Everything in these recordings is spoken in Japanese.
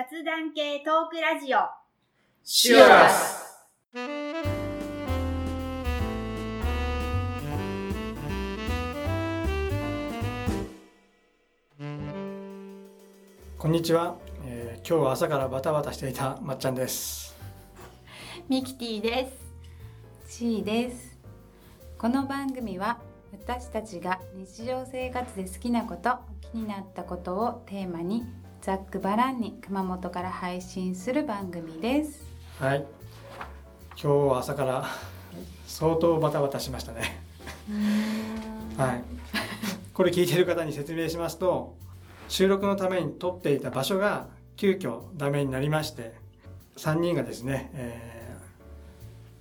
雑談系トークラジオシュアスこんにちは、えー今日は朝からバタバタしていたまっちゃんですミキティです。シーです。この番組は私たちが日常生活で好きなこと、気になったことをテーマにざっくばらんに熊本から配信する番組です。はい。今日は朝から相当バタバタしましたね。はい。これ聞いてる方に説明しますと収録のために撮っていた場所が急遽ダメになりまして3人がですね、えー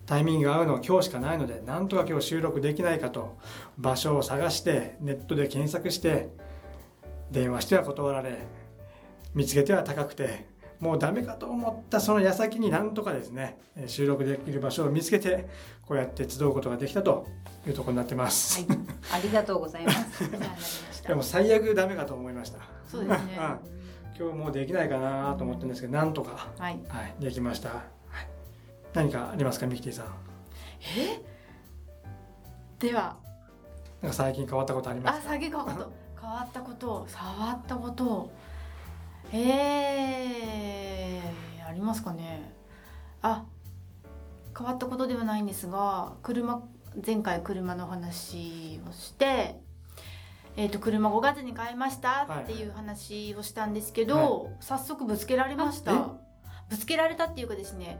タイミングが合うのは今日しかないのでなんとか今日収録できないかと場所を探してネットで検索して電話しては断られ見つけては高くてもうダメかと思ったその矢先になんとかですねえー収録できる場所を見つけてこうやって集うことができたというところになってます、はい、ありがとうございます。でも最悪ダメかと思いました。そうですね。今日もうできないかなと思ってるんですけどなんとか、はい。はい、できました、はい、何かありますかミキティさん。え？では。なんか最近変わったことありまあすか？下げ変わった変わったこと。触ったことえー、ありますかね。あ変わったことではないんですが車前回車の話をしてえー、と車5月に買いましたっていう話をしたんですけど、早速ぶつけられましあたぶつけられたっていうかですね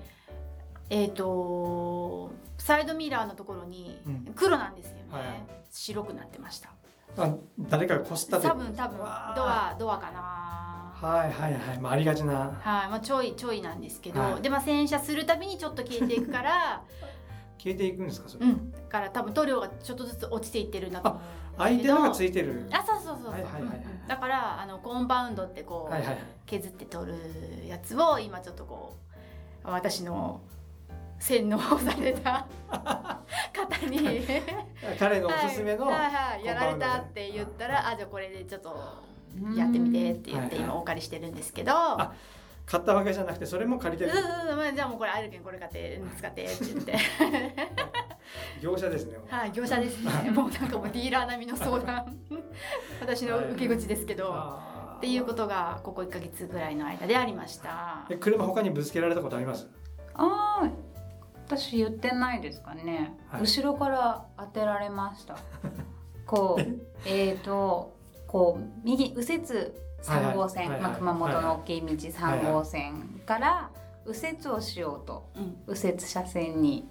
えっ、とサイドミラーのところにうん。黒なんですよね、はいはい。白くなってました。あ誰かがこすった多分多分ドアドアかなはいはいはい、まあ、ありがちな。はいまあちょいちょいなんですけど、はい。でまあ洗車するたびにちょっと消えていくから 消えていくんですかそれ、うんだから多分塗料がちょっとずつ落ちていってるんだと思う相手のがついてる。あそうそうそうそう、はいはいだからあのコンパウンドってこう、はいはいはい。削って取るやつを今ちょっとこう私の洗脳された方に。彼のおすすめの、はいはいはい、やられたって言ったらあじゃあこれでちょっとやってみてって言ってはいはい。今お借りしてるんですけど、あ買ったわけじゃなくてそれも借りてる。うんうんうん。まあじゃあもうこれあるけんこれ買って使ってって言って。業者ですねはい業者ですね。もうなんかもうディーラー並みの相談。私の受け口ですけど、あー。っていうことがここ1か月ぐらいの間でありました。え車他にぶつけられたことあります？ああ、私言ってないですかね。はい。後ろから当てられました。こう、えっ、と、こう右右折3号線、まあ熊本の大きい道はい3号線から右折をしようと、うん。右折車線に、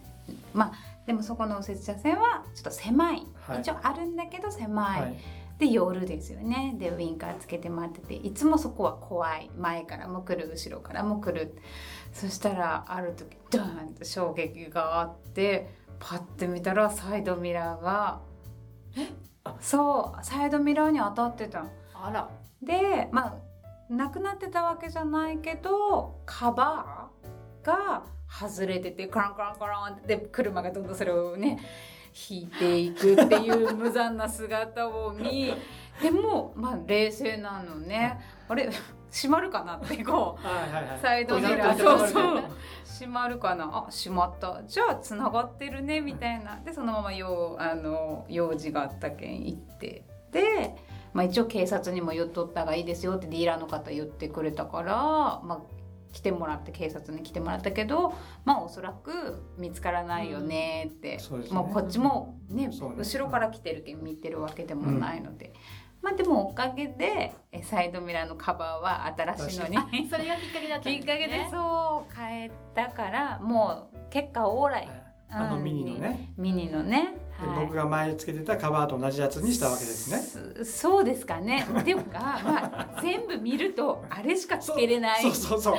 まあでもそこの右折車線はちょっと狭い、はい。一応あるんだけど狭い。はい。で夜ですよね。でウインカーつけて待ってて。いつもそこは怖い。前からも来る後ろからも来る。そしたらある時ドーンと衝撃があってパッて見たらサイドミラーがあそうサイドミラーに当たってたあら。でまあなくなってたわけじゃないけどカバーが外れててカランカランカランってで車がどんどんそれをね引いていくっていう無残な姿を見でもまあ冷静なのね。あれ閉まるかなってこうはいはいはい。サイドミラー。こそうそう。閉まる。かな。あ閉まった。じゃあつながってるねみたいな。でそのまま用あの用事があったけん行って。で、まあ、一応警察にも言っとった方がいいですよってディーラーの方言ってくれたから、まあ、来てもらって警察に来てもらったけどまあおそらく見つからないよねって、そうですね。もうこっちもねね。後ろから来てるけん見てるわけでもないので。まあでもおかげでえサイドミラーのカバーは新しいのにそれがきっかけだったんですきっかけでねそう変えたからもう結果オーライ、あのミニのね、ミニのね、ではい。僕が前つけてたカバーと同じやつにしたわけですね。すそうですかね。っていうか、まあ、全部見るとあれしかつけれない。そうそうそう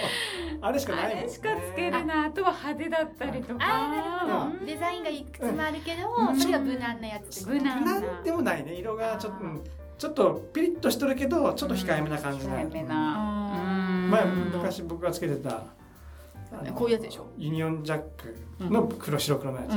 あれしかないね、あれしかつけれない。あとは派手だったりとか。あーなるほうど。デザインがいくつもあるけど、うん。それが無難なやつ無難な。んでもないね。色がちょっとちょっとピリッとしとるけどちょっと控えめな感じな、控えめうな。うん。前昔僕がつけてたこういうやつでしょ？ユニオンジャックの黒白黒のやつ、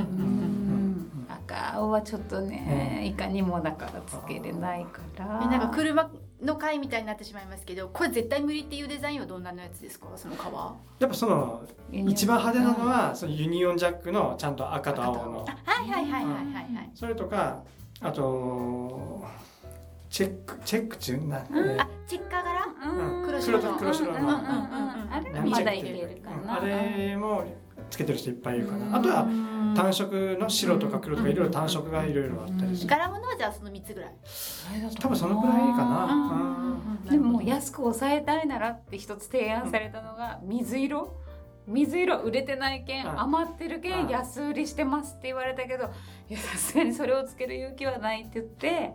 赤青はちょっとね、いかにもだからつけれないから。えなんか車の回みたいになってしまいますけどこれ絶対無理っていうデザインはどんなのやつですか？その革。やっぱその一番派手なのはそのユニオンジャックのちゃんと赤と青の。あはいはいはいはいはいはい。それとかあとチェックチェック中？な、えーあチェッカー柄うん。黒白の。黒白の。うんうんうんうん。あれ？はまだいけるかな。あれもつけてる人いっぱいいるかな。あとは単色の白とか黒とかいろいろ単色がいろいろあったりして柄物はじゃあその3つぐらい？多分そのくらいかな。でも安く抑えたいならって一つ提案されたのが水色？水色売れてないけんうん。余ってるけうんん。安売りしてますって言われたけどいやさすがにそれをつける勇気はないって言って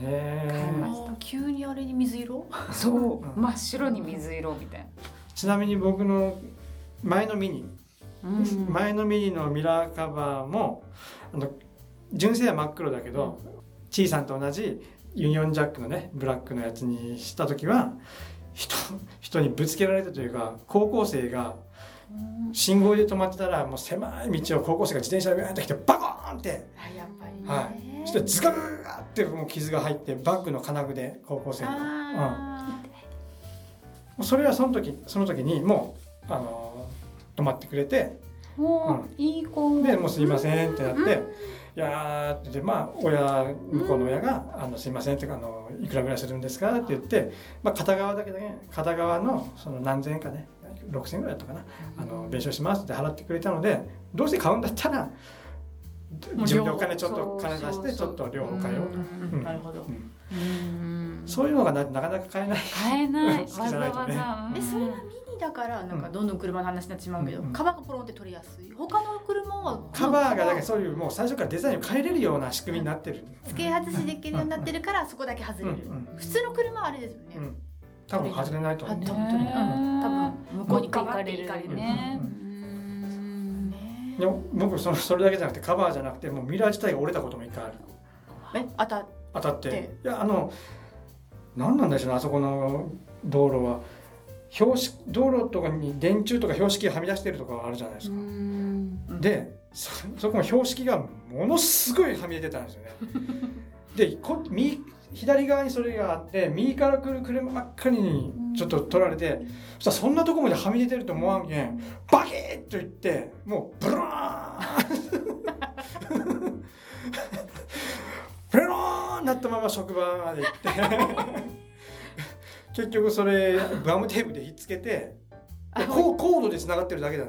へ買いまーしたあ急にあれに水色？そう。う ん真っ白に水色みたいちなみに僕の前のミニ、な、うん。前のミニのミラーカバーもあの純正は真っ黒だけど、チーさんと同じユニオンジャックのねブラックのやつにした時は人人にぶつけられたというか高校生が信号で止まってたらもう狭い道を高校生が自転車でビャーンって来てバコーンって。あやっぱりはねそしてズガーってもう傷が入ってバッグの金具で高校生の、あうん、それはその時その時にもうあの止まってくれて。もういい子。でもうすいませんってなって、いやーってまあ親向こうの親が「あのすいません」ってあのいくらぐらいするんですかって言って、まあ、片側だけだけ片側のその何千円かね6,000円ぐらいだったかな。あの弁償します。って払ってくれたのでどうせ買うんだったら自分でお金ちょっと金出してちょっと両方買えようと。ーうんなるほど。うん。うん。そういうのがななかなか買えない。買えない。わざわざ。えそれはミニだからなんかどんどん車の話になってしまうけど、カバーがポロンって取りやすい？他の車はカバーがだけどそういうもう最初からデザインを変えれるような仕組みになってる。付け外しできるようになってるからそこだけ外れる、うん。うん。普通の車はあれですよね、うん。多分外れないと思う。多分向こうに変わっていかれるねううんね。でも僕そのそれだけじゃなくてカバーじゃなくてもうミラー自体が折れたことも一回ある。えあた当たって。でいやあの何なんでしょうねあそこの道路は。標識道路とかに電柱とか標識がはみ出してるとかあるじゃないですか、うん。でそそこの標識がものすごいはみ出てたんですよね。でこ右左側にそれがあって右から来る車ばっかりにちょっと取られて、そしたらそんなとこまではみ出てると思わんけんバキッといってもうブラーン ペローンなったまま職場まで行って 結局それガムテープでひっつけてあコーコードでつながってるだけだ。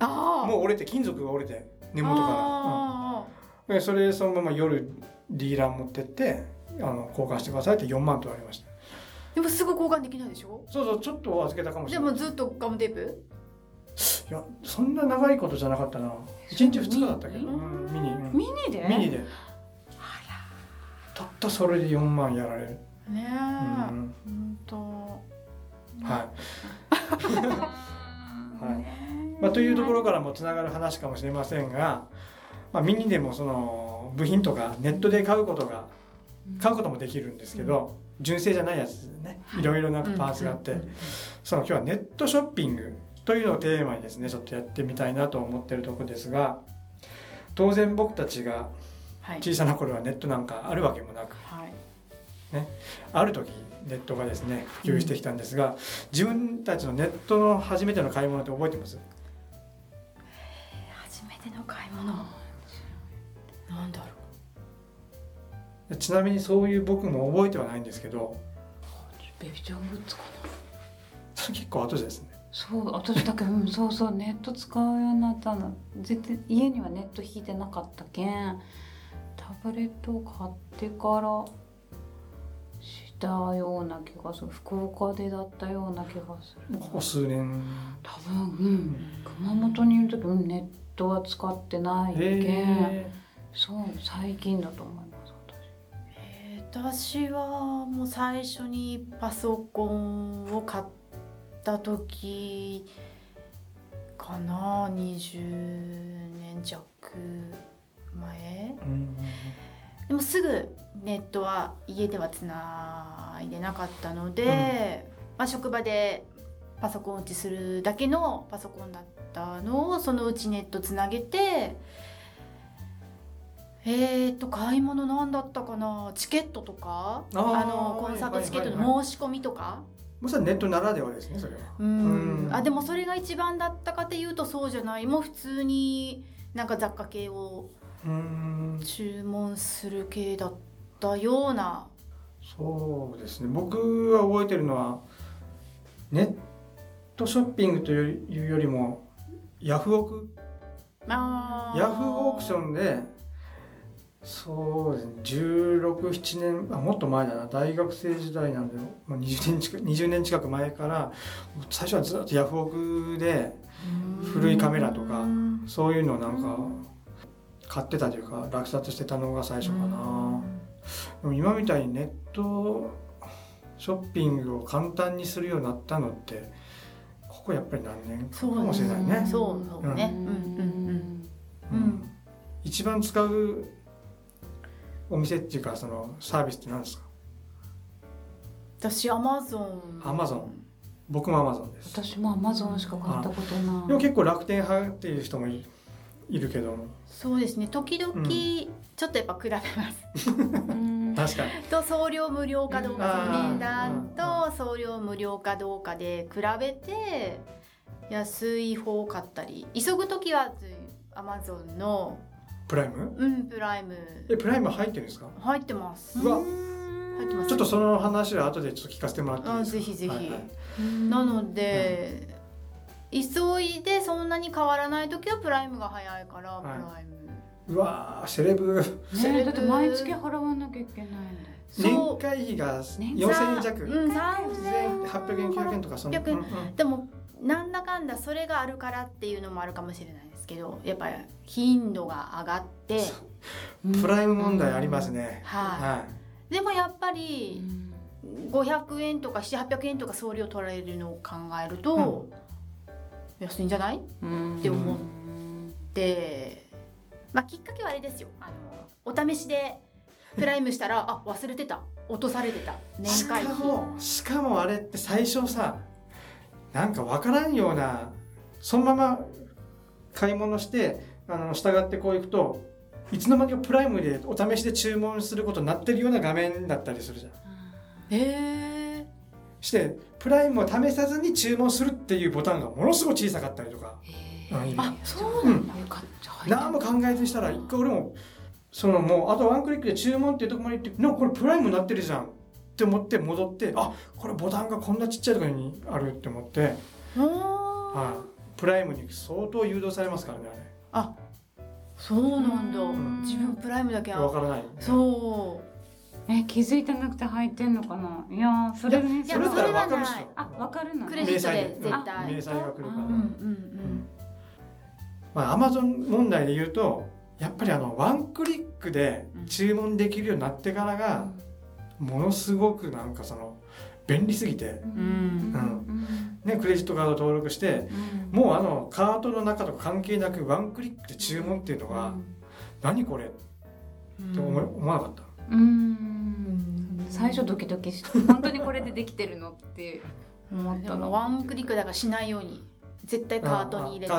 ああもう折れて金属が折れて根元から、あうん。でそれそのまま夜ディーラー持ってってあの交換してくださいって4万取られました。ーでもすぐ交換できないでしょ？そうそうちょっと預けたかもしでれない。もずっとガムテープ？いやそんな長いことじゃなかったな。1日2日だったけど、ミニ、うん。ミニで？ミニで。たったそれで4万やられる、ねえ、うん。ほんとはい。まあ、というところからもつながる話かもしれませんが、まあ、ミニでもその部品とかネットで買うことが買うこともできるんですけど、純正じゃないやつでね。い。ろいろなパーツがあって、その今日はネットショッピングというのをテーマにですねちょっとやってみたいなと思ってるところですが当然僕たちがはい。小さな頃はネットなんかあるわけもなくはい。ある時ネットがですね普及してきたんですが、自分たちのネットの初めての買い物って覚えてます？初めての買い物？なんだろちなみにそういう僕も覚えてはないんですけどベビーちゃんグッズかな。それ結構後ですね。そう私だけうんそうそうネット使うようになったの。絶対家にはネット引いてなかったけん。タブレットを買ってからしたような気がする。福岡でだったような気がする。ここ数年。多分うん熊本にいる時うんネットは使ってないけん。へそう最近だと思いますう私はもう最初にパソコンを買った時かな20年弱前。えうんでもすぐネットは家ではつないでなかったので、まあ、職場でパソコン打ちするだけのパソコンだったのをそのうちネットつなげてえー、と買い物なんだったかな？チケットとか？あのコンサートチケットはいはいはい。の申し込みとか？もうそれはネットならではですねそれは。うん。うん。あでもそれが一番だったかっていうとそうじゃない。もう普通になんか雑貨系を注文する系だったような。そうですね。僕は覚えてるのはネットショッピングというよりもヤフオク？あヤフーオークションでそうですね。1617年あもっと前だな。大学生時代なんでもう20年近く20年近く前から最初はずっとヤフオクで古いカメラとかうんそういうのをなんか買ってたというか落札してたのが最初かな。でも今みたいにネットショッピングを簡単にするようになったのってここやっぱり何年かかもしれないね。そうそうね。うんうん。うん。一番使うお店っていうかそのサービスって何ですか？私アマゾンアマゾン僕もアマゾンです。私もアマゾンしか買ったことない。でも結構楽天派っていう人もいいるけど。もそうですね。時々うん。ちょっとやっぱ比べます。うん。確かに。と送料無料かどううんかその値段と送料無料かどうかで比べて安い方を買ったり急ぐ時はアマゾンのプライム？うんプライム。えプライム入ってるんですか？入ってます。うわ。入ってます。ちょっとその話は後でちょっと聞かせてもらっていいですか？あぜひぜひ。はいはい。なので、急いでそんなに変わらない時はプライムが早いからプはい。ライム、うわーセレブ。ねだって毎月払わなきゃいけないんだよ。年会費が年4000円弱？うん、800円。900円とかその、800円。うんうん。でもなんだかんだそれがあるからっていうのもあるかもしれないですけどやっぱり頻度が上がって。プライム問題ありますね、はい、はでもやっぱうりん500円とか7800円とか送料取られるのを考えると、安いんじゃない？っうんって。思てまあきっかけはあれですよ。あのお試しでプライムしたら あ忘れてた。落とされてた。い、年しか会費もしかもあれって最初さなんかわからんようなそのまま買い物してあの従ってこう行くといつの間にかプライムでお試しで注文することになってるような画面だったりするじゃん。へえしてプライムを試さずに注文するっていうボタンがものすごい小さかったりとか。あそうなんだ、よかった何も考えずにしたら一回俺もそのもうあとワンクリックで注文っていうところまで行ってなんかこれプライムになってるじゃんって思って戻ってあこれボタンがこんなちっちゃいところにあるって思って、はい、プライムに相当誘導されますからねあそうなんだ。うん。自分プライムだけあれわからないそう。え気づいてなくて入ってんのかな？いやーそれねそれだったらわかるっしそれはょ。あわかるのクレジットで絶明対細が来るから、ううんうん。まあアマゾン問題で言うとやっぱりあのワンクリックで注文できるようになってからがものすごくなんかその便利すぎて、うん。うん。ね、クレジットカード登録してうん。もうあのカートの中とか関係なくワンクリックで注文っていうのが何これ？ってうん。思い思わなかった？うん。最初ドキドキして本当にこれでできてるのって思っでたの。もワンクリックだからしないように絶対カートに入れて。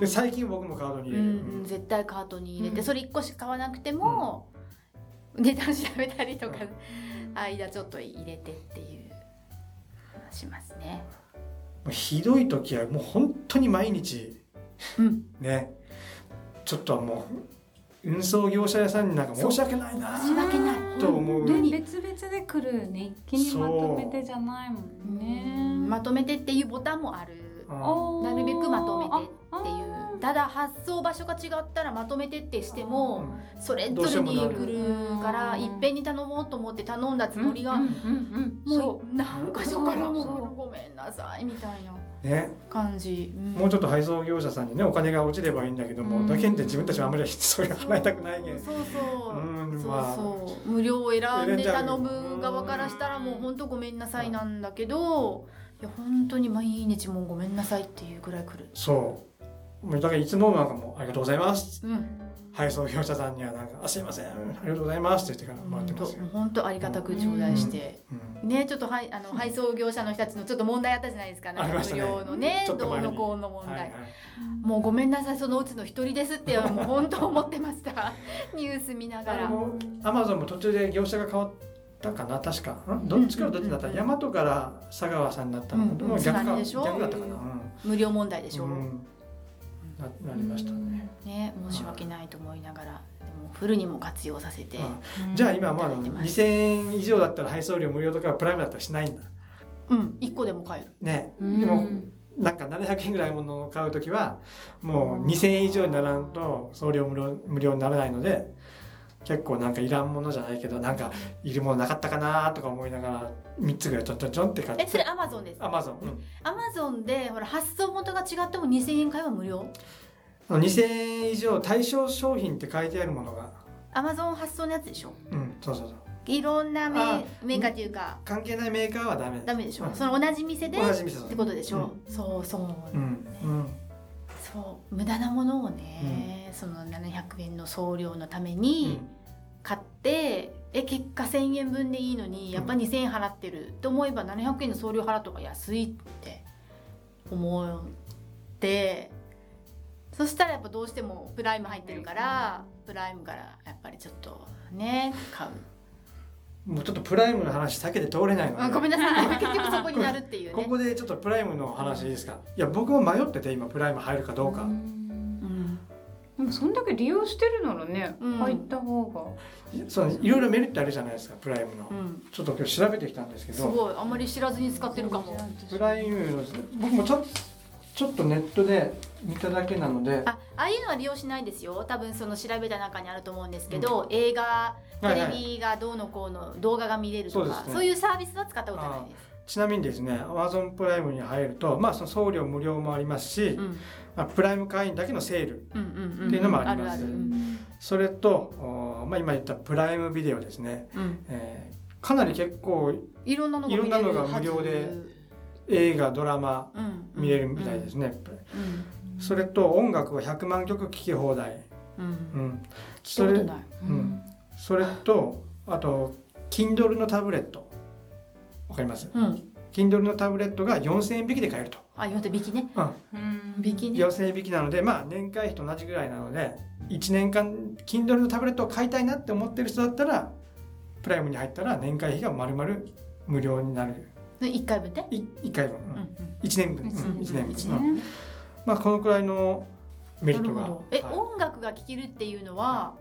で最近僕もカードに入れる、うんうん。絶対カートに入れて、うん。それ1個しか買わなくても、値段調べたりとか、間ちょっと入れてっていうしますね。ひどい時はもう本当に毎日うん、ね。ちょっともう運送業者屋さんになんか申し訳ないな申し訳ない。と思う。別々で来るね。一気にまとめてじゃないもんね。まとめてっていうボタンもある。うんなるべくまとめてあっていうただ発送場所が違ったらまとめてってしてもうん。それぞれに来るからいっぺんに頼もうと思って頼んだつもりが、もう何箇所からもそうごめん。なさいみたいなね感じ、ん。もうちょっと配送業者さん。にねお金が落ちればいいん。だけども、うん。だけん。で自分たちはあん。まりそういうの払いたくないけん。そうそう、うん。そうまあそう無料を選ん。で頼む側からしたらもう本当ごめん。なさいなん。だけどいや本当に毎日もうごめん。なさいっていうぐらい来るそうもうだからいつもなんかもうありがとうございます。うん配送業者さんにはなんかあすいません。ありがとうございますって言ってからもらってます。よ、本当ありがたく頂戴して、うんねちょっとはいあの配送業者の人たちのちょっと問題あったじゃないですか。なん。か無ありましたね。料のねどうのこうの問題、はいはいもうごめんなさいそのうちの一人ですってもう本当思ってました ニュース見ながら。アマゾンも途中で業者が変わったかな確か。ん。どっちからどっちだった？うん大和から佐川さんだったの、うん。でも逆か逆だったかな、無料問題でしょ、うんうんななりましたね、ね申し訳ないと思いながらでもフルにも活用させて、あじゃあ今まだいただいてます2000円以上だったら配送料無料とかプライムだったらしないんだ。うん1個でも買える。ね。うん。でもなんか700円ぐらいのものを買うときはもう2000円以上にならんと送料無料無料にならないので結構なんかいらんものじゃないけどなんかいるものなかったかなとか思いながら3つぐらいちょんちょんちょんって買って。えそれアマゾンです？アマゾン、うん。アマゾンでほら発送元が違っても2000円買えば無料？あの2000円以上対象商品って書いてあるものが。アマゾン発送のやつでしょ？うんそうそうそう。いろんなメあメーカーっていうか。関係ないメーカーはダメ。ダメでしょ、うん。その同じ店で同じ店ってことでしょ、そうそう、うん。うん。そう。無駄なものをね、その700円の送料のために買って、え結果1,000円分でいいのにやっぱ2,000円払ってると思えば700円の送料払った方が安いって思ってそしたらやっぱどうしてもプライム入ってるからプライムからやっぱりちょっとね買う、もうちょっとプライムの話避けて通れないのであごめんなさい。結局そこになるっていうね。ここでちょっとプライムの話いいですか？いや僕も迷ってて今プライム入るかどうか、うんでもそんだけ利用してるならね、うん。入った方が。そういろいろメリットあるじゃないですかプライムの、うん、ちょっと今日調べてきたんですけすどごい。あんまり知らずに使ってるかも。プライムの僕もちょっとちょっとネットで見ただけなので。あああいうのは利用しないですよ。多分その調べた中にあると思うんですけど、映画テレビがどうのこうの動画が見れるとか、そうですね。そういうサービスは使ったことないですちなみにですね Amazon プライムに入るとまあその送料無料もありますし、うん。まあ、プライム会員だけのセールっていうのもあります。それと、おまあ、今言ったプライムビデオですね、うん。えーかなり結構いろんなのが無料で映画ドラマうん見れるみたいですね、うん。それと音楽は100万曲聴き放題、それとあと Kindle のタブレットわかります？うん。Kindle のタブレットが4000円引きで買えると、あ今と引きね。うん。引きね。4000円引きなのでまあ年会費と同じぐらいなので1年間 Kindle のタブレットを買いたいなって思ってる人だったらプライムに入ったら年会費が丸々無料になる。一回分で、い1回分、うん。うん1年分、うん。1年分、まあこのくらいのメリットが。え、はい。音楽が聴けるっていうのは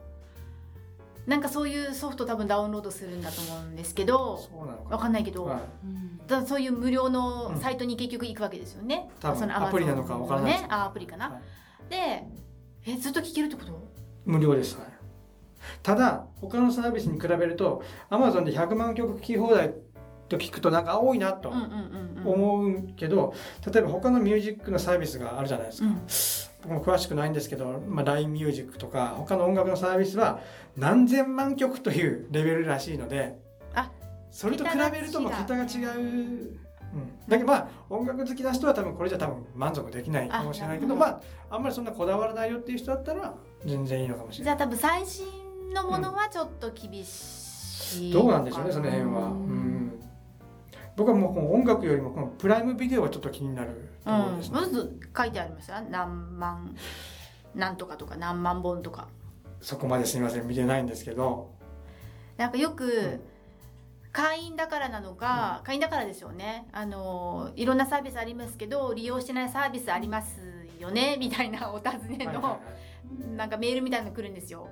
なんかそういうソフト多分ダウンロードするんだと思うんですけどそうなのかわかんないけど、はい。そういう無料のサイトに結局行くわけですよね、多分そのアプリなのかわからないねあアプリかな、はい。でえずっと聴けるってこと？無料です、はい、ただ他のサービスに比べると Amazon で100万曲聴き放題と聞くとなんか多いなとうんうんうんうん。思うけど、例えば他のミュージックのサービスがあるじゃないですか、うん。僕も詳しくないんですけど、まあ、LINE ミュージックとか他の音楽のサービスは何千万曲というレベルらしいのであそれと比べるともう。桁が違う、うん、だけどまあ音楽好きな人は多分これじゃ多分満足できないかもしれないけどあまああんまりそんなこだわらないよっていう人だったら全然いいのかもしれない。じゃあ多分最新のものはちょっと厳しいどうなんでしょうねその辺は、ううんん、僕はもうこの音楽よりもこのプライムビデオはちょっと気になるところですね、まず書いてありました何万なんとかとか何万本とか。そこまですみません。見てないんですけど。なんかよく、ん。会員だからなのか、会員だからでしょうね。あのいろんなサービスありますけど利用してないサービスありますよねみたいなお尋ねの、はいはいはい。なんかメールみたいなの来るんですよ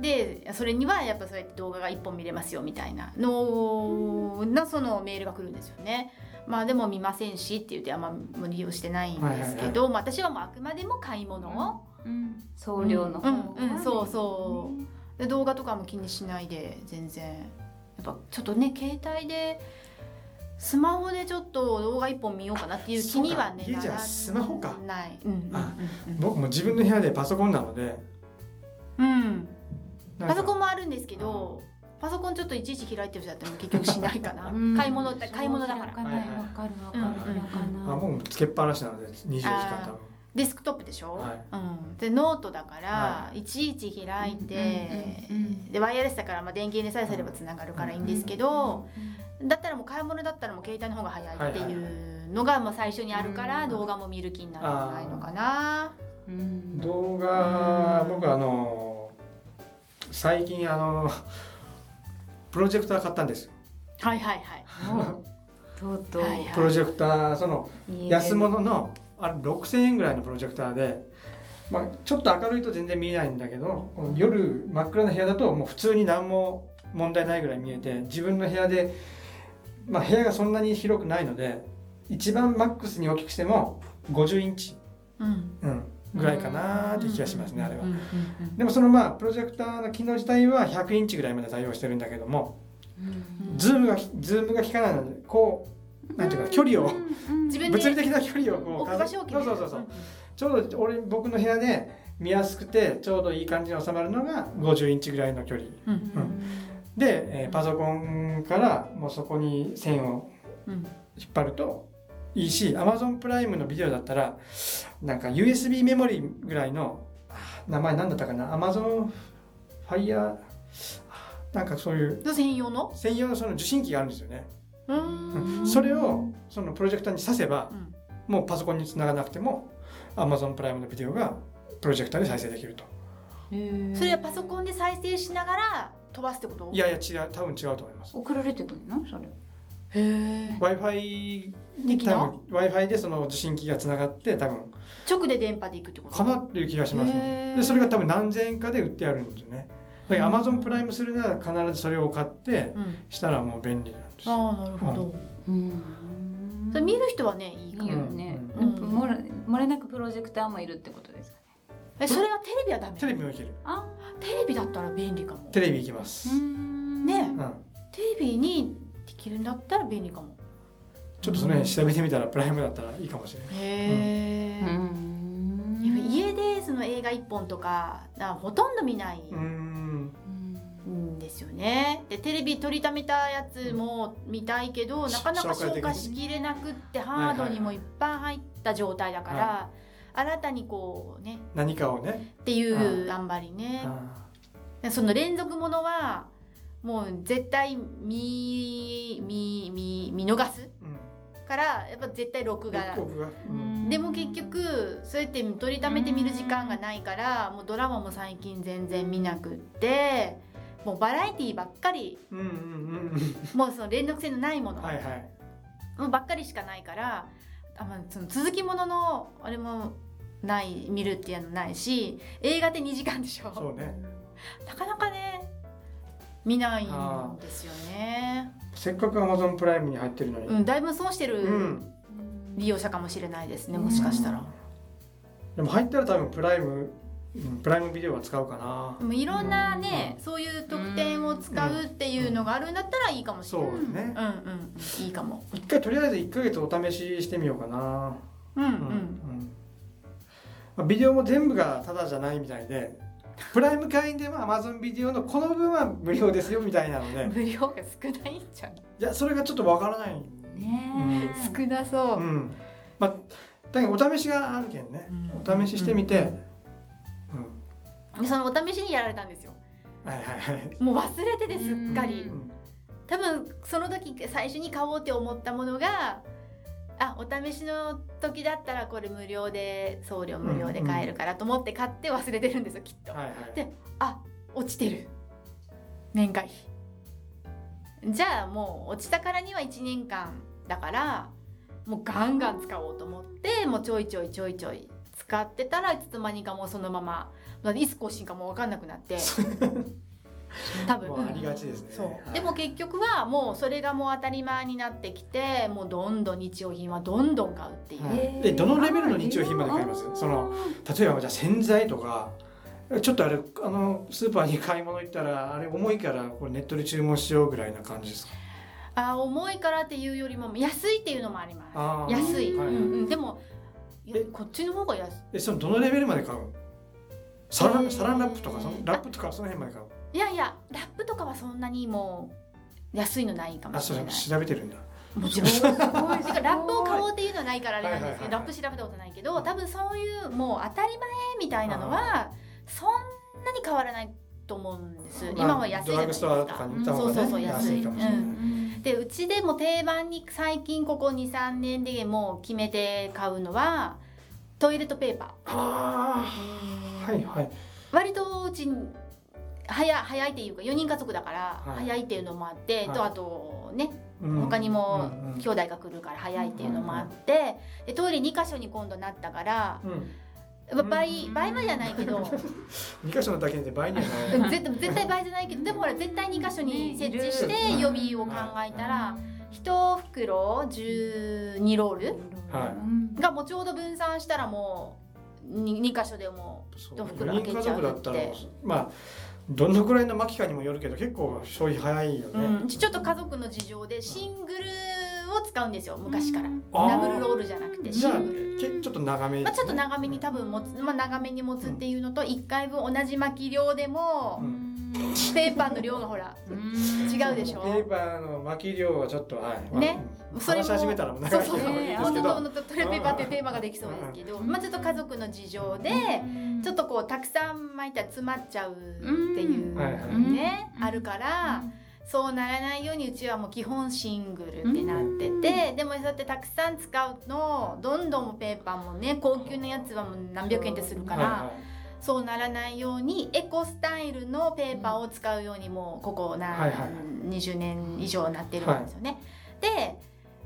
でそれにはやっぱそうやって動画が1本見れますよみたいなのなそのメールが来るんですよね。まあでも見ませんしって言ってあんま利用してないんですけど、まあ私はもうあくまでも買い物。を、うん。送料の方うんうんそうそうで動画とかも気にしないで全然。やっぱちょっとね携帯でスマホでちょっと動画一本見ようかなっていう気にはねならスマホか。ないうん僕も自分の部屋でパソコンなので。うん、パソコンもあるんですけどパソコンちょっといちいち開いてる人だっても結局しないかな。うん。買い物って買い物だから。わかるわかるわかるあ僕もつけっぱなしなので24時間多分。デスクトップでしょ、はい。うん、でノートだから、、はい。ちいち開いて、うんうんうんうん。でワイヤレスだから、まあ、電源でさえすればつながるからいいんですけど、だったらもう買い物だったらもう携帯の方が早いっていうのがまあ最初にあるから、うん動画も見る気になるんじゃないのかな。うん。動画僕あの最近あのプロジェクター買ったんですよ。はいはいはい。とう。とうはいはいプロジェクターその安物のあれ6000円ぐらいのプロジェクターで、まあ、ちょっと明るいと全然見えないんだけど夜真っ暗な部屋だともう普通に何も問題ないぐらい見えて自分の部屋で、まあ、部屋がそんなに広くないので一番マックスに大きくしても50インチ、うん。うん、ぐらいかなって気がしますねあれは。でもそのまあプロジェクターの機能自体は100インチぐらいまで対応してるんだけどもズームがズームが効かないのでこうなんていうか距離を物理的な距離をこうそうそうそうそう。ちょうど俺僕の部屋で見やすくてちょうどいい感じに収まるのが50インチぐらいの距離。で、えーパソコンからもうそこに線をうん引っ張るといいし Amazon プライムのビデオだったらなんか USB メモリぐらいのあ名前何だったかな？Amazon Fire なんかそういううん専用の？専用のその受信機があるんですよね、うーん。それをそのプロジェクターに挿せばうん。もうパソコンにつながなくても Amazon プライムのビデオがプロジェクターで再生できると。それはパソコンで再生しながら飛ばすってこと？いやいや違う多分違うと思います。送られてくるの？それ。へえ w i f i 的な？w i f i でその受信機がつながって多分。直で電波で行くってこと？かなっていう気がしますね。でそれが多分何千円かで売ってあるんですよね。だから Amazon プライムするなら必ずそれを買ってうん。したらもう便利なんですああなるほど。うん。それ見る人はねいいよね。うん。もれ漏れなくプロジェクターもいるってことですかね。えそれはテレビはダメ？テレビもいける。あ？テレビだったら便利かも。テレビいきます、ね。うん、テレビにできるんだったら便利かもちょっとその辺調べてみたらプライムだったらいいかもしれない。へえ、ん。家でその映画一本とかほとんど見ない。うん。んですよね。でテレビ取りためたやつも見たいけど、なかなかない消化しきれなくってハードにもいっぱい入った状態だから、新たにこうね。何かをね、っていうあんまりね、その連続ものはもう絶対見見見見逃す。ーうんからやっぱ絶対録画。でも結局そうやって取りためて見る時間がないからもうドラマも最近全然見なくってもうバラエティーばっかり。うんうんうんもうその連続性のないもの、ばっかりしかないからあ、まあ、その続きもののあれもない見るっていうのないし映画って2時間でしょ。そうね。なかなかね見ないんですよね、せっかく Amazon プライムに入ってるのに、うん、だいぶ損してうるん。利用者かもしれないですねもしかしたら。でも入ったら多分プライム、うん、プライムビデオは使うかな。でもいろんなね、そういう特典を使うっていうのがあるんだったらいいかもしれない。そうですね。うんうんいいかも。一回とりあえず1ヶ月お試ししてみようかな。うんう。うんん。まあビデオも全部がタダじゃないみたいでプライム会員では Amazon ビデオのこの分は無料ですよみたいなので。無料が少ないんじゃない。いやそれがちょっとわからない。ね少なそう。う。ん。まあだけどお試しがあるけんね、うん。お試ししてみて、うんそのお試しにやられたんですよ。はいはいはい、もう忘れててすっかり。う。うん。多分その時最初に買おうって思ったものが。あお試しの時だったらこれ無料で送料無料で買えるからと思って買って忘れてるんですよきっと。はいはい。であ落ちてる。年会費。じゃあもう落ちたからには1年間だからもうガンガン使おうと思ってもうちょいちょいちょいちょい使ってたらいつの間にかもうそのままいつ更新かも分かんなくなって 多分。ありがちですね。そう。はい。でも結局はもうそれがもう当たり前になってきてもうどんどん日用品はどんどん買うっていう、はい。えどのレベルの日用品まで買いますその例えばじゃあ洗剤とかちょっとあれあのスーパーに買い物行ったらあれ重いからこれネットで注文しようぐらいな感じですか？あ重いからっていうよりも安いっていうのもあります。安い、はい。うんうん、でもえ？こっちの方が安い。えそのどのレベルまで買う？サラサランラップとかそのラップとかその辺まで買う？いやいやラップとかはそんなにもう安いのないかもしれない。調べてるんだ。もちろん。ラップを買おうっていうのはなないからあれなんですけど、はいはいラップ調べたことないけど多分そういうもう当たり前みたいなのはそんなに変わらないと思うんです、今は安いじゃないですかかね、そうそうそう安い安いかもしれない、うん。でうちでも定番に最近ここ23年でもう決めて買うのはトイレットペーパあー、あはいはい。割とうち早早いっていうか4人家族だからはい。早いっていうのもあって、はい。とあとねうん。他にも兄弟が来るから早いっていうのもあってでトイレ2箇所に今度なったから倍倍まで じゃないけど二箇所のだけで倍にはない絶絶対倍じゃないけどでもほら絶対2箇所に設置して予備を考えたら1袋12ロールはがもうちょうど分散したらもう 2, 2箇所でもそう一袋四人家族だったらまあどのくらいの巻きかにもよるけど結構消費早いよね、うん、ちょっと家族の事情でシングルを使うんですよ昔から。ダブルロールじゃなくてシングル。けちょっと長め、まあ、ちょっと長めに多分持つ、まあ、長めに持つっていうのと1回分同じ巻き量でもうんペーパーの量がほら違うでしょ？ペーパーの巻き量はちょっとはい、まあねそれも話し始めたらもう長いそうそう。そうトイレペーパーっていうテーマができそうですけど、まあ、ちょっと家族の事情でちょっとこうたくさん巻いたら詰まっちゃうっていうはいはいねあるからそうならないようにうちはもう基本シングルってなっててでもそうやってたくさん使うとどんどんペーパーもね高級なやつはもう何百円ってするから。はそうならないようにエコスタイルのペーパーを使うようにもうここな、はいはい20年以上なってるんですよね。で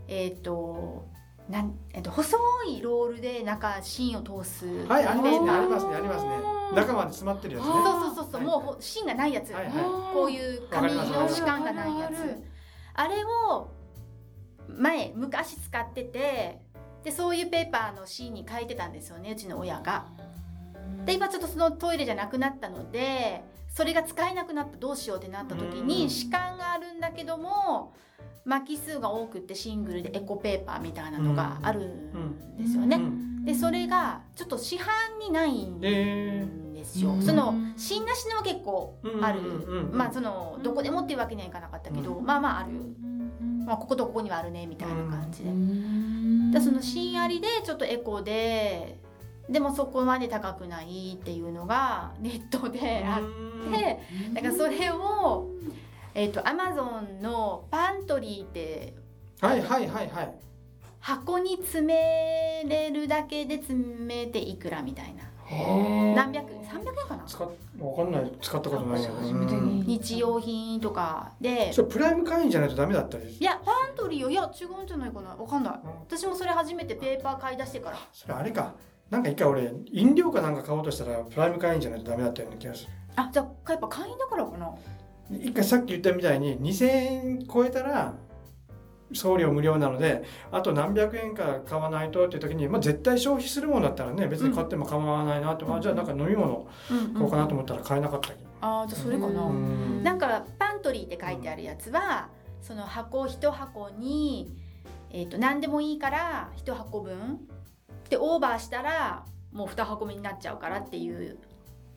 えっ、となんえっと細いロールで中芯を通すいはい、はい、ありますねありますねありますね。中まで詰まってるやつね。そうそうそうそう、はい。もうほ芯がないやつ、はいはい。こういう紙のわかります歯間がないやつあれを前昔使っててでそういうペーパーの芯に変えてたんですよねうちの親が。で今ちょっとそのトイレじゃなくなったのでそれが使えなくなったどうしようってなった時うん。に歯間があるんだけども巻き数が多くってシングルでエコペーパーみたいなのがあるんですよね。うん。でそれがちょっと市販にないんえですよ。うんその芯なしのは結構ーある、まあそのどこでもっていうわけにはいかなかったけど、うまあまあある、まあ、こことここにはあるねみたいな感じで。ででその芯ありでちょっとエコででもそこまで高くないっていうのが ネットであってだからそれをえっ、とアマゾンのパントリーってはいはいはいはい。箱に詰めれるだけで詰めていくらみたいな。何百300円かな？使っわかんない。使ったことないけど日用品とかで。それプライム会員じゃないとダメだったり。いやパントリーよ。いや違うんじゃないかな。わかんない。私もそれ初めてペーパー買い出してから。それあれかなんか一回俺飲料かなんか買おうとしたらプライム会員じゃないとダメだったような気がする。あじゃあやっぱ会員だからかな。一回さっき言ったみたいに2000円超えたら送料無料なのであと何百円か買わないとっていう時に、まあ、絶対消費するものだったらね別に買っても構わないなと、うん。あじゃあなんか飲み物うん買おうかなと思ったら買えなかったり、あーじゃあそれかな、うん。なんかパントリーって書いてあるやつはその箱一箱に、えー、と何でもいいから一箱分でオーバーしたらもう二箱目になっちゃうからっていう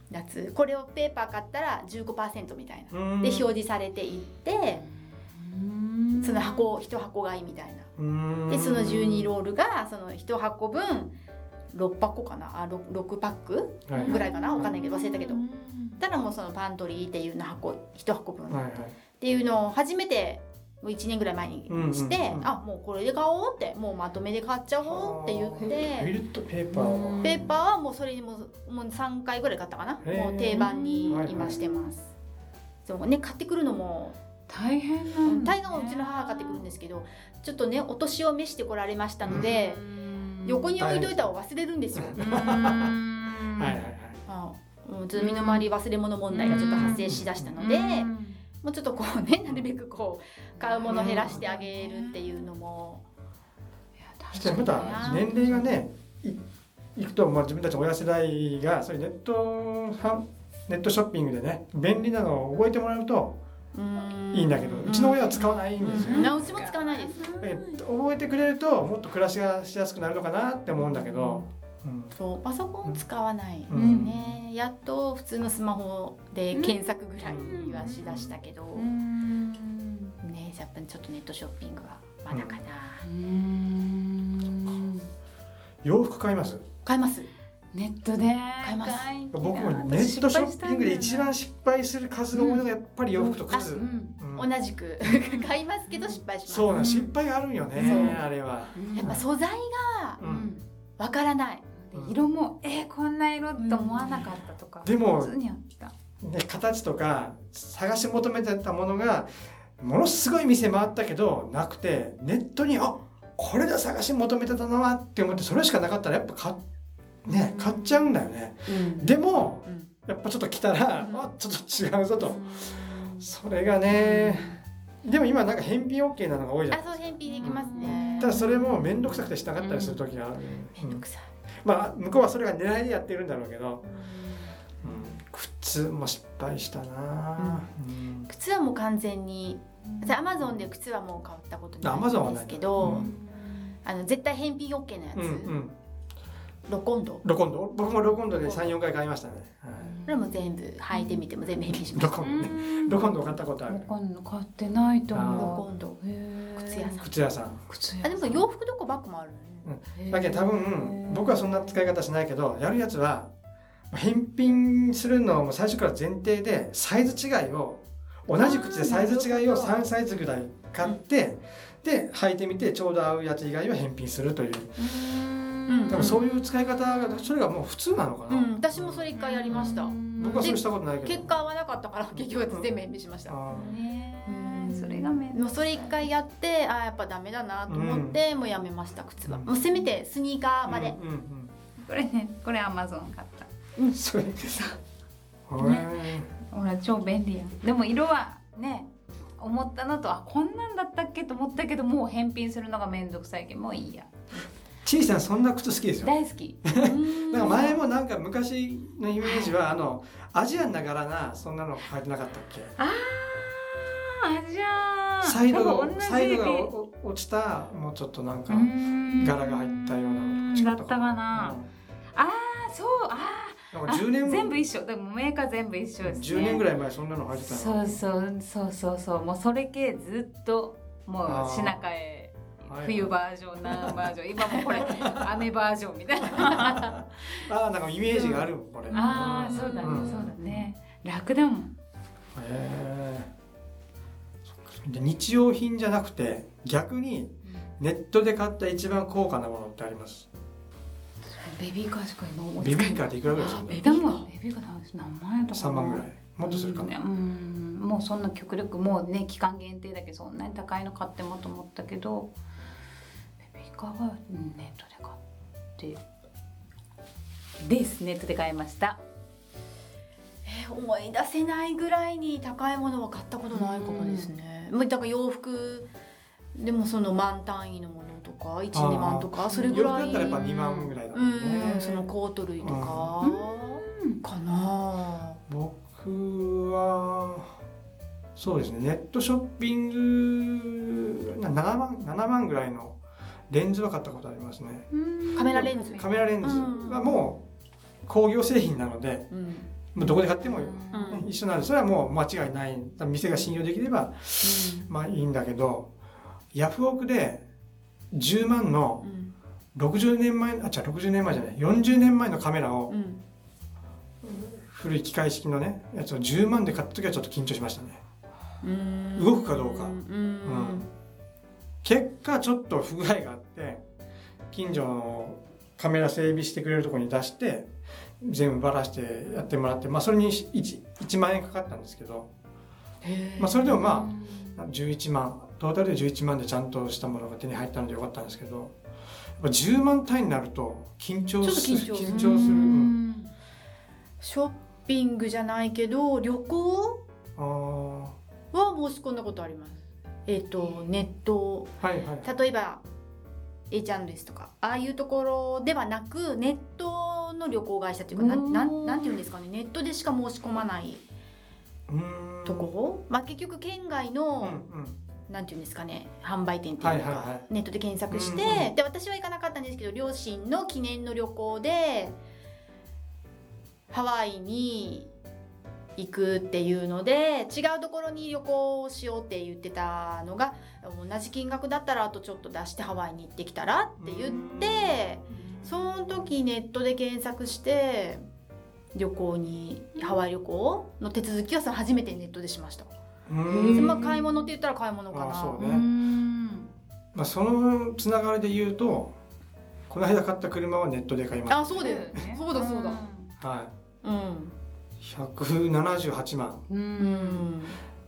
やつ。これをペーパー買ったら15%みたいな。うん。で表示されていってその箱一箱買いみたいな。うん。でその12ロールがその一箱分6箱かな？あ 6, 6パックはいぐらいかな？わかんないけど忘れたけど。たらもうそのパントリーっていうの箱一箱分。はいはい。っていうのを初めてもう1年ぐらい前にして、うんうんうんあもうこれで買おうってもうまとめで買っちゃおうって言って。トペーパーを。ペーパーはもうそれにももう3回ぐらい買ったかな。もう定番に今してます、そうね買ってくるのも大変なんだ大概はうちの母が買ってくるんですけどちょっとねお年を召してこられましたので、横に置いといたら忘れるんですよ、はいはいはいあもうずみの周り忘れ物問題がちょっと発生しだしたので、もうちょっとこうねなるべくこう買うもの減らしてあげるっていうのも。そしてまた年齢がねいいくと、まあ、自分たち親世代がそういうネットはネットショッピングでね便利なのを覚えてもらうといいんだけどうちの親は使わないんですよ、なうちも使わないですえ覚えてくれるともっと暮らしがしやすくなるのかなって思うん。だけど、うんそうパソコン使わない、うん。ねやっと普通のスマホで検索ぐらいはしだしたけど、ねやっぱりちょっとネットショッピングはまだかな、洋服買います？買います。ネットで？買います。僕もネットショッピングで一番失敗する数の多いのがやっぱり洋服と靴、うん。うん。同じく。買いますけど失敗します。そうなん失敗があるんよね、あれは、やっぱ素材がうん。わからない。で色もえー、こんな色と思わなかったとか、でも普通にあった。ね、形とか探し求めてたものがものすごい店回ったけどなくてネットにあこれだ探し求めてたのはって思ってそれしかなかったらやっぱ買,、ね、買っちゃうんだよね。でもうん。やっぱちょっと来たら、うん。あちょっと違うぞと。それがねでも今なんか返品 OK なのが多いじゃん。あそう返品できますね。ただそれも面倒くさくてしなかったりする時がある、うん。めん。どくさいまあ向こうはそれが狙いでやってるんだろうけど、うん、靴も失敗したな、うん。靴はもう完全にアマゾンで靴はもう買ったことないアマゾンはんですけど、うん。あの絶対返品 OK なやつ、うんうん。ロコンド。ロコンド？僕もロコンドで34回買いましたね、はい。これも全部履いてみても全部返品しましたロコンドね。ロコンド買ったことある。わかんない買ってないとロ思コンド。靴屋さん。靴屋さん。靴屋あでも洋服どこバッグもあるへーだけど多分僕はそんな使い方しないけどやるやつは返品するのも最初から前提でサイズ違いを同じ靴でサイズ違いを3サイズぐらい買ってで履いてみてちょうど合うやつ以外は返品するという。うん。多分そういう使い方がそれがもう普通なのかな、うん。私もそれ一回やりました。僕はそれしたことないけど。結果合わなかったから結局全部返品しました。うんそれがめんもうそれ一回やってあーやっぱダメだなと思って、もうやめました靴は、うん。もうせめてスニーカーーまで、うんうんこれねこれアマゾン買った。うん。それでさ、へほら超便利やん。でも色はね思ったのとあこんなんだったっけと思ったけどもう返品するのがめんどくさいけどもういいや。ーちいさんそんな靴好きですよ。大好き。なんか前もなんか昔のイメージはあのアジアンな柄なそんなの履いてなかったっけ？あーじゃあサイドがサイドがお落ちたもうちょっとなんかうん。柄が入ったようなだったかな、ああそうあうんなんかーあ10年全部一緒。でもメーカー全部一緒ですね。10年ぐらい前そんなの履いてたの。そうそうそうそうそう。もうそれ系ずっともう品替えはい冬バージョン何バージョン。今もこれ雨バージョンみたいな。ああなんかイメージがあるこれ。ああそうだね、うん。そうだね。楽だもん。へえで日用品じゃなくて逆にネットで買った一番高価なものってあります？ベビーカーしか今思いベつかない。ビーカーっていくらぐらいするのベビーカーベビーカー何万円とか。3万ぐらい。もっとするかな、うんもうそんな極力もうね期間限定だけどそんなに高いの買ってもと思ったけどベビーカーはうんネットで買って。ですネットで買いました。えー思い出せないぐらいに高いものは買ったことないかもですね、だから洋服でもその万単位のものとか12万とかそれぐらい洋服だったらやっぱ2万ぐらいだもんね、うんそのコート類とかかな。僕はそうですねネットショッピングな7万7万ぐらいのレンズは買ったことありますね。カメラレンズカメラレンズ。はもう工業製品なのでうんもうどこで買ってもうん。一緒なんでそれはもう間違いない。店が信用できればまあいいんだけどヤフオクで10万のうん。60年前あ違う60年前じゃない。40年前のカメラをうん。古い機械式のねやつを10万で買った時はちょっと緊張しましたね。うん。動くかどうか。うん。結果ちょっと不具合があって近所のカメラ整備してくれるところに出して全部ばらしてやってもらって、まあ、それに 1, 1万円かかったんですけど、まあ、それでもまあ11万トータルで11万でちゃんとしたものが手に入ったのでよかったんですけどやっぱ10万単位になると緊張する緊張する。緊張する、うん。ショッピングじゃないけど旅行？は申し込んだことあります。えっ、とネット。はいはい。例えば H&S とかああいうところではなくネットの旅行会社っていうかなんなんなんていうんですかねネットでしか申し込まないとこ、まあ、結局県外うんの、うん。なんていうんですかね販売店っていうか、ネットで検索して、で私は行かなかったんですけど両親の記念の旅行でハワイに行くっていうので違うところに旅行をしようって言ってたのが同じ金額だったらあとちょっと出してハワイに行ってきたらって言ってその時ネットで検索して旅行にハワイ旅行の手続きはその初めてネットでしました、うーん。でまあ、買い物って言ったら買い物かな。うあそうね。ん。まあ、そのつながりで言うとこの間買った車はネットで買いまあそうだよね。そうだそうだすはうん。い178万。うん、ううんん。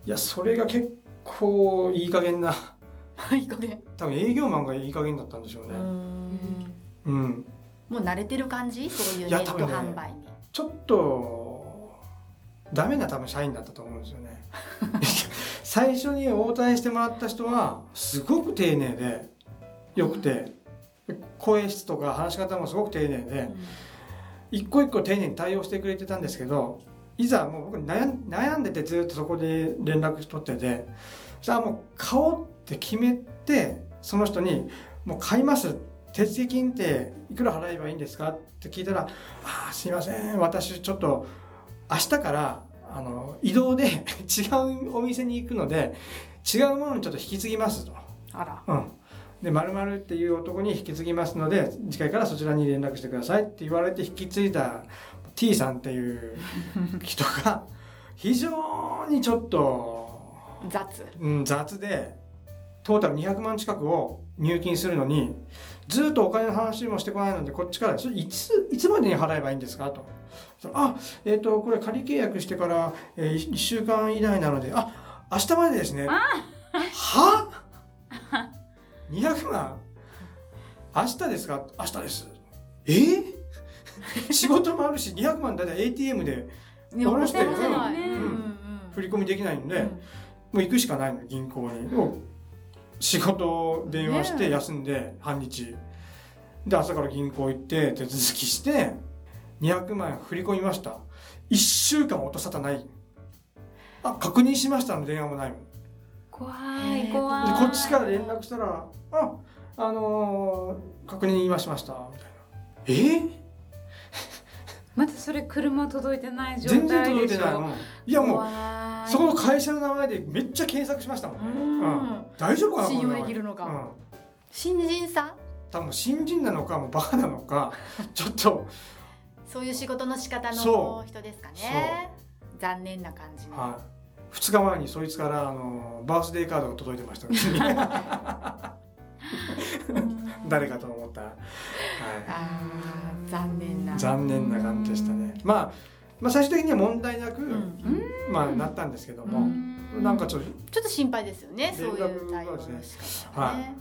いやそれが結構いい加減な。いい加減。多分営業マンがいい加減だったんでしょうね。うんうん。もう慣れてる感じ？そういうネット販売に。ちょっとダメな多分社員だったと思うんですよね。最初に応対してもらった人はすごく丁寧でよくて声質とか話し方もすごく丁寧で一個一個丁寧に対応してくれてたんですけどいざもう僕悩ん悩んでてずっとそこで連絡取っててじゃあもう買おうって決めてその人に「もう買います」手付金っていくら払えばいいんですかって聞いたら「ああすいません。私ちょっと明日からあの移動で違うお店に行くので違うものにちょっと引き継ぎます」と。あら。うん、で〇〇っていう男に引き継ぎますので次回からそちらに連絡してくださいって言われて引き継いだ T さんっていう人が非常にちょっと、雑。うん、雑でトータル200万近くを入金するのにずっとお金の話もしてこないのでこっちから「それいついつまでに払えばいいんですか?」と。あえっ、とこれ仮契約してから、え1週間以内なのであ明日までですね。は？200万？明日ですか？明日です。え？ー仕事もあるし200万だいたい ATM で下ろしてねうん。振り込みできないんで、うん。もう行くしかないの銀行に仕事電話して休んで半日。で朝から銀行行って手続きして200万円振り込みました。1週間音沙汰ない。あ確認しました。の電話もないもん。怖い怖い。でこっちから連絡したら「ああのー確認今しました」みたいな「え？ー、まだそれ車届いてない状全然態でしょ。届いてないの。いやもうそこの会社の名前でめっちゃ検索しましたもん。ね、うん。大丈夫かな信用できるのか。うん。新人さん？多分新人なのかもうバカなのか ちょっと、そういう仕事の仕方のそ人ですかね。残念な感じの。はい、2日前にそいつからあのバースデーカードが届いてました うちに 誰かとた。ら、はあー残念な。い、残念な感じでしたね、まあ、まあ最終的には問題なく、うん。まあ、なったんですけどうも、ん。なんかちょっとちょっと心配ですよねそういう対応の仕方がね。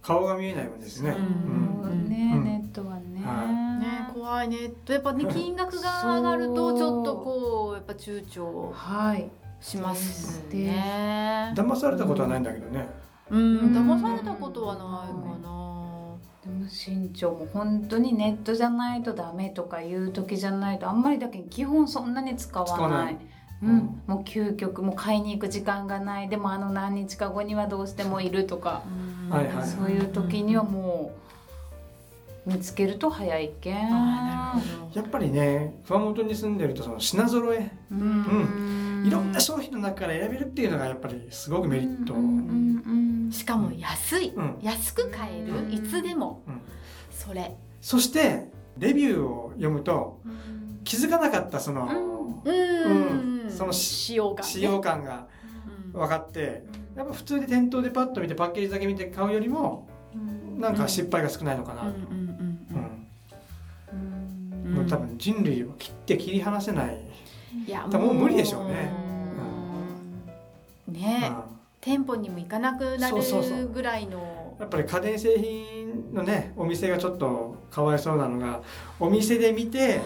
顔が見えないもんですね、うん。うん。ねうんネットはね。はね怖いね。とやっぱね金額が上がるとちょっとこうやっぱ躊躇はい。しますでね。騙されたことはないんだけどね、うん。うん。騙されたことはないかなでも身長も本当にネットじゃないとダメとかいう時じゃないとあんまりだけ基本そんなに使わない。うん。うん。もう究極もう買いに行く時間がない。でもあの何日か後にはどうしてもいるとか、はいはいそういう時にはもう見つけると早い。けんやっぱりね熊本に住んでるとその品揃えうんいろんな商品の中から選べるっていうのがやっぱりすごくメリット、しかも安い、うん。安く買える、うん。いつでも、うん。それ。そしてレビューを読むとうん。気づかなかったその、うん、うん。その使用感、ね、使用感がうん。分かってやっぱ普通で店頭でパッと見てパッケージだけ見て買うよりもなんか失敗が少ないのかな、うん多分人類を切って切り離せない、いやもう無理でしょうね。う。んね、うん。店舗にも行かなくなるぐらいの。やっぱり家電製品のねお店がちょっとかわいそうなのがお店で見て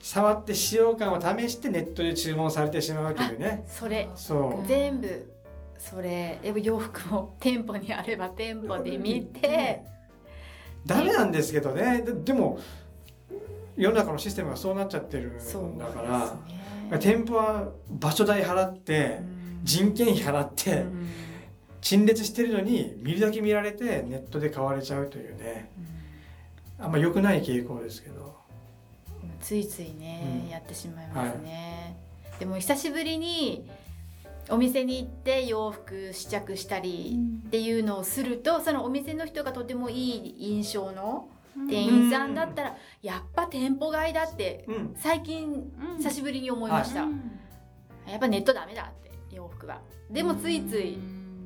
触って使用感を試してネットで注文されてしまうというね。それ。そう。全部それ。洋服も店舗にあれば店舗で見て。ダメなんですけどね。ででも世の中のシステムがそうなっちゃってるんだかですら、ね店舗は場所代払ってうん。人件費払ってうん。陳列してるのに見るだけ見られてネットで買われちゃうというね。あんま良くない傾向ですけど。ついついね、うん。やってしまいますね、でも久しぶりにお店に行って洋服試着したりっていうのをするとそのお店の人がとてもいい印象の店員さんだったらやっぱ店舗買いだってうん。最近久しぶりに思いました、やっぱネットダメだって洋服は。でもついつい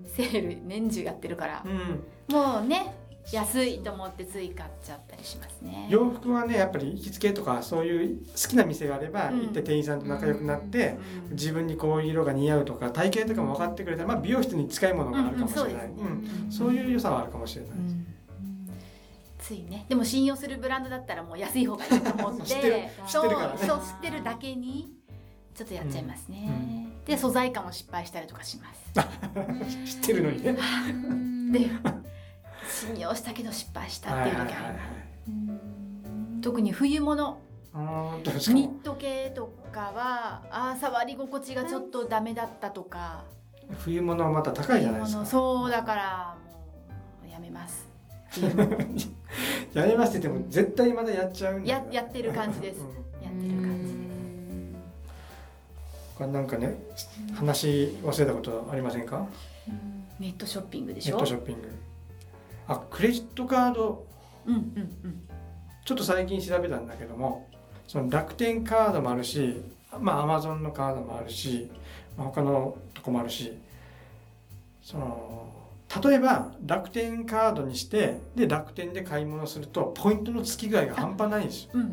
セール年中やってるからうん。もうね安いと思ってつい買っちゃったりしますね。洋服はねやっぱり行きつけとかそういう好きな店があればうん。行って店員さんと仲良くなってうん。自分にこういう色が似合うとか体型とかも分かってくれたら、まあ、美容室に近いものがあるかもしれない、うん。うんそうですね。うん。そういう良さはあるかもしれない、うんついね。でも信用するブランドだったらもう安い方がいいと思って。知ってる。そうそう知ってるだけにちょっとやっちゃいますね、うん。で素材感も失敗したりとかします。知ってるのにね。で信用したけど失敗したっていう時あります特に冬物。ニット系とかはあー触り心地がちょっとダメだったとか。冬物はまた高いじゃないですか。冬物そうだからもうやめます やりますって言っても絶対まだやっちゃうややってる感じです。うん。やってる感じ。他になんかね話忘れたことありませんか？ネットショッピングでしネょットショッピング。あクレジットカード。うんうんうん。ちょっと最近調べたんだけどもその楽天カードもあるしまあアマゾンのカードもあるし、まあ、他のとこもあるしその例えば楽天カードにしてで楽天で買い物するとポイントの付き具合が半端ないんですよ。うんう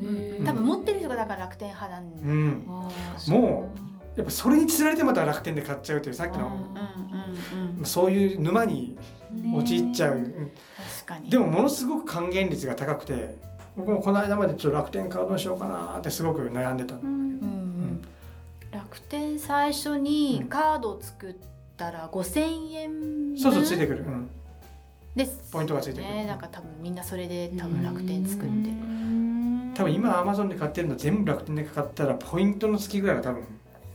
ん多分持ってる人がだから楽天派なんで、うん、もやっぱそれにつられてまた楽天で買っちゃうというさっきのうんうんうんうん。そういう沼に陥っちゃう、うん。確かに。でもものすごく還元率が高くて僕もこの間までちょっと楽天カードにしようかなってすごく悩んでた。のうんうん。楽天最初にカードを作ったら5000円分？そうそうついてくる、うん、です。ポイントがついてくる。ねなんか多分みんなそれで多分楽天作って。る多分今アマゾンで買ってるの全部楽天で買ったらポイントの付き具合が多分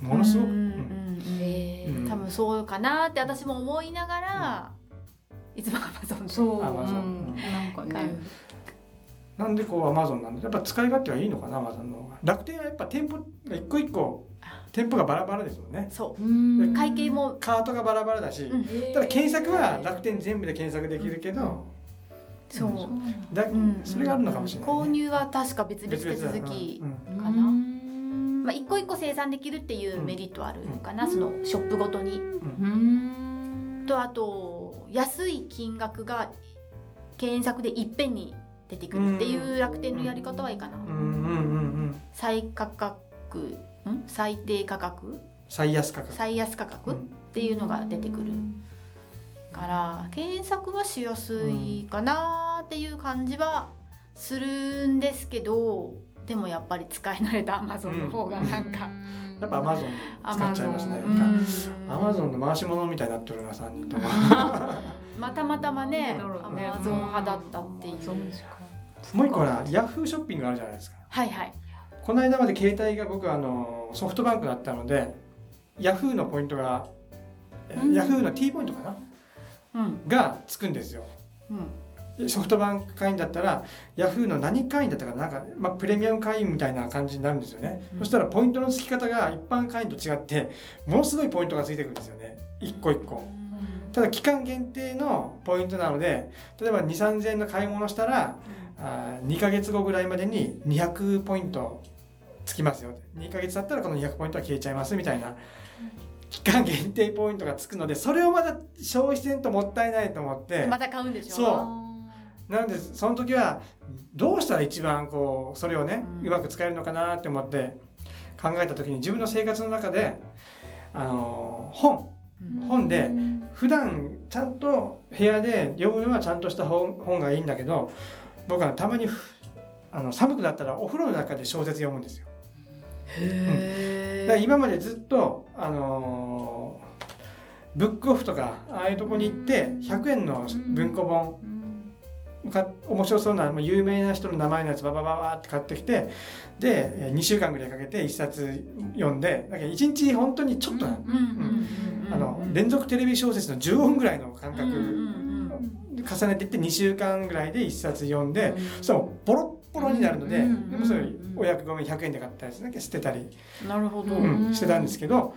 ものすごく、うんうんうんうん。へー多分そうかなって私も思いながら、いつもアマゾンで。そう、アマゾン。うん。なんかね。なんでこうアマゾンなんでやっぱ使い勝手はいいのかなアマゾンの方が。楽天はやっぱ店舗が一個一個店舗がバラバラですもんね。そう。うん。会計も。カートがバラバラだし、うん。ただ検索は楽天全部で検索できるけど、そう、だうん。それがあるのかもしれない、ね。購入は確か別々手続きかな。まあ、一個一個生産できるっていうメリットはあるのかな、そのショップごとに。うん。とあと安い金額が検索でいっぺんに出てくるっていう楽天のやり方はいいかな。うん。うん。うん。うん。最価格ん？最低価格？最安価格。最安価格、うん。っていうのが出てくる。から検索はしやすいかなっていう感じはするんですけどでもやっぱり使い慣れたアマゾンの方がなんか、やっぱアマゾン使っちゃいますねうんアマゾン。の回し物みたいになってるな3人とも。またまたまねアマゾン派だったっていう、そうですか。もう一個はヤフーショッピングあるじゃないですか。はいはいこの間まで携帯が僕あのソフトバンクだったのでヤフーのポイントが、えうん。ヤフーの T ポイントかな？うん。がつくんですよ。うん。ソフトバンク会員だったらヤフーの何会員だったかな？なんか、まあ、プレミアム会員みたいな感じになるんですよね、うん。そしたらポイントの付き方が一般会員と違ってものすごいポイントがついてくるんですよね。一個一個。ただ期間限定のポイントなので例えば2 3 0 0円の買い物したらあ2ヶ月後ぐらいまでに200ポイントつきますよ。2ヶ月経ったらこの200ポイントは消えちゃいますみたいな。期間限定ポイントがつくのでそれをまだ消費せんともったいないと思って。また買うんでしょ？そう。なのでその時はどうしたら一番こうそれをね、ううんまく使えるのかなって思って考えた時に自分の生活の中であの本。うん。本で普段ちゃんと部屋で読むのはちゃんとした本本がいいんだけど僕はたまにふあの寒くなったらお風呂の中で小説読むんですよ。だから今までずっとあのーブックオフとかああいうとこに行って100円の文庫本か面白そうなまあ有名な人の名前のやつババババって買ってきてでえー2週間ぐらいかけて1冊読んでだけど1日本当にちょっとなの。連続テレビ小説の15分ぐらいの間隔うんうん重ねていって2週間ぐらいで1冊読んでそしたらボロッボロになるのでうん。でもそれお役ごめん100円で買ったやつだけ捨てたり、うんなるほど。うんしてたんですけど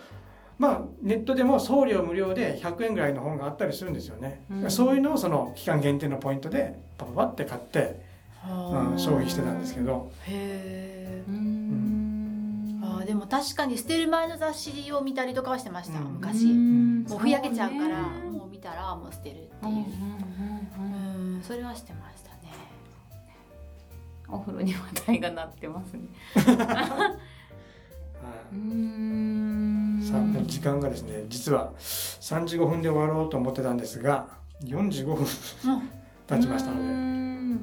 まあネットでも送料無料で100円ぐらいの本があったりするんですよね、うん。そういうのをその期間限定のポイントでパパパって買ってうん、消費してたんですけど。へえうん。あーでも確かに捨てる前の雑誌を見たりとかはしてました、うん。昔、うん。もうふやけちゃうからそうね。もう見たらもう捨てるってう。んうんいううんうん。うんそれはしてましお風呂に話題がなってますね。はい。ん。さあ時間がですね実は3時5分で終わろうと思ってたんですが45分うん経ちましたので。の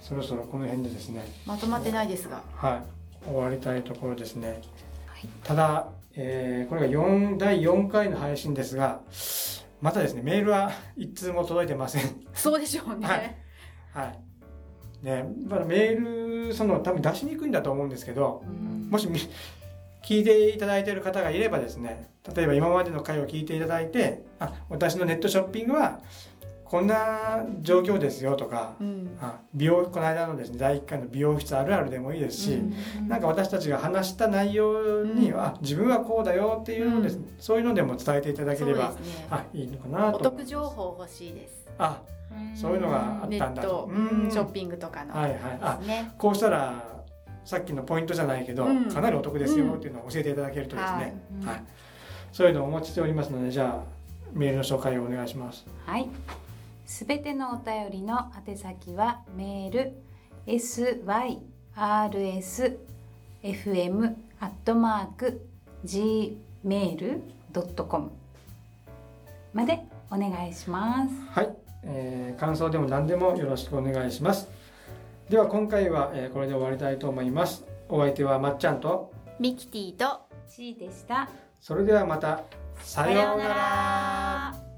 そろそろこの辺でですね。まとまってないですが。はい。終わりたいところですね。はい。ただ、えーこれが4第4回の配信ですがまたですねメールは一通も届いてません。そうでしょうね、はい。はいねまだメールその多分出しにくいんだと思うんですけどもしみ聞いていただいている方がいればですね例えば今までの回を聞いていただいてあ私のネットショッピングはこんな状況ですよとかうん。あ美容この間のですね第1回の美容室あるあるでもいいですし、なんか私たちが話した内容には、自分はこうだよっていうのをですね、そういうのでも伝えていただければ、ね。あいいのかなとお得情報欲しいです。あそういうのがあったんだ。ネット。うん。ショッピングとかの。はいはい。あこうしたらさっきのポイントじゃないけど、うん。かなりお得ですよっていうのを教えていただけるとですね、はい。はい。そういうのをお待ちしておりますのでじゃあメールの紹介をお願いします。はい。すべてのお便りの宛先はメール s y r s f m アットマーク gmail ドットコムまでお願いします。はい、えー感想でも何でもよろしくお願いします。では今回は、えーこれで終わりたいと思います。お相手はまっちゃんとミキティと C でした。それではまた。さようなら。ら